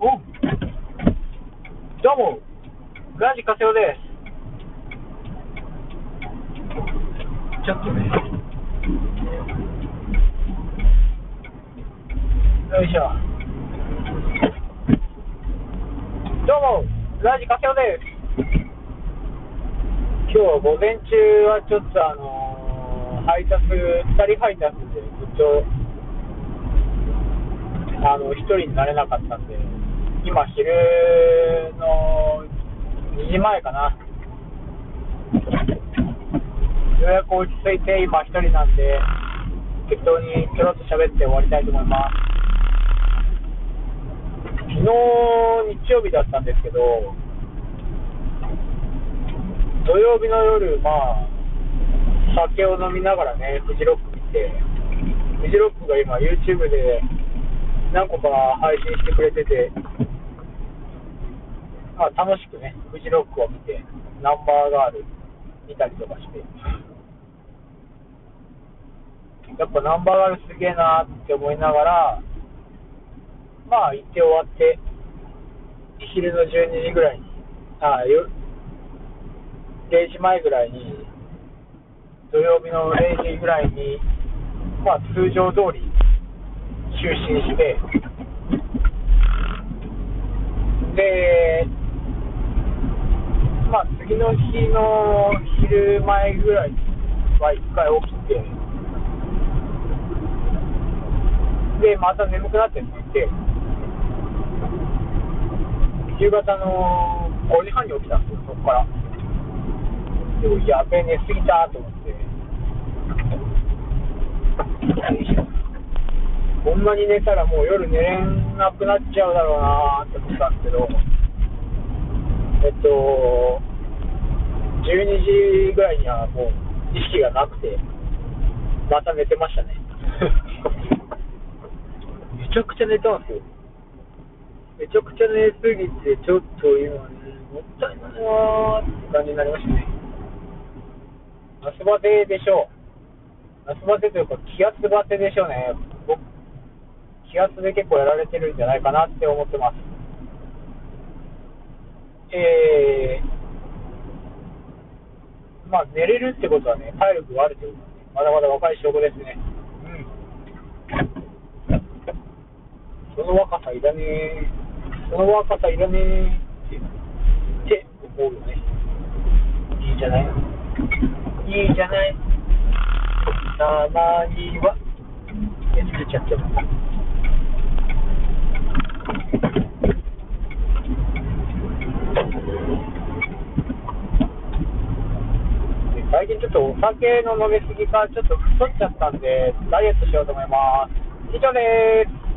おうどうも、ラジカセオです。ちょっとね。よいしょ。どうも、ラジカセオです。今日は午前中はちょっとあのー配達、2人配達でずっと、あの、1人になれなかったんで、今昼の2時前かな。ようやく落ち着いて今1人なんで、適当にちょろっと喋って終わりたいと思います。昨日日曜日だったんですけど、土曜日の夜、まあ、酒を飲みながらね、フジロック見て、フジロックが今 YouTube で何個か配信してくれてて、まあ、楽しくね、フジロックを見て、ナンバーガール見たりとかして、やっぱナンバーガールすげえなって思いながら、まあ行って終わって、昼の12時ぐらいに、あよ0時前ぐらいに、土曜日の0時ぐらいに、まあ通常通り就寝して、で、まあ次の日の昼前ぐらいは一回起きて、で、また眠くなって寝て、夕方の5時半に起きたんですよ、そこから。でもやべえ、寝すぎたと思って。よいしょこんなに寝たらもう夜寝れなくなっちゃうだろうなって思ったんですけど、えっと、12時ぐらいにはもう意識がなくて、また寝てましたね。めちゃくちゃ寝たんですよ。めちゃくちゃ寝すぎて、ちょっと今ね、もったいないなーって感じになりましたね。夏バテでしょう。夏バテというか、気圧バテでしょうね。僕、気圧で結構やられてるんじゃないかなって思ってます。えー、まあ、寝れるってことはね、体力があるってことなんで、まだまだ若い証拠ですね。うん。その若さいらねえ、その若さいらねえって思うよね。いいじゃないいいじゃないたまには。え、作っちゃってます。で最近ちょっとお酒の飲みすぎかちょっと太っちゃったんで、ダイエットしようと思います。以上です。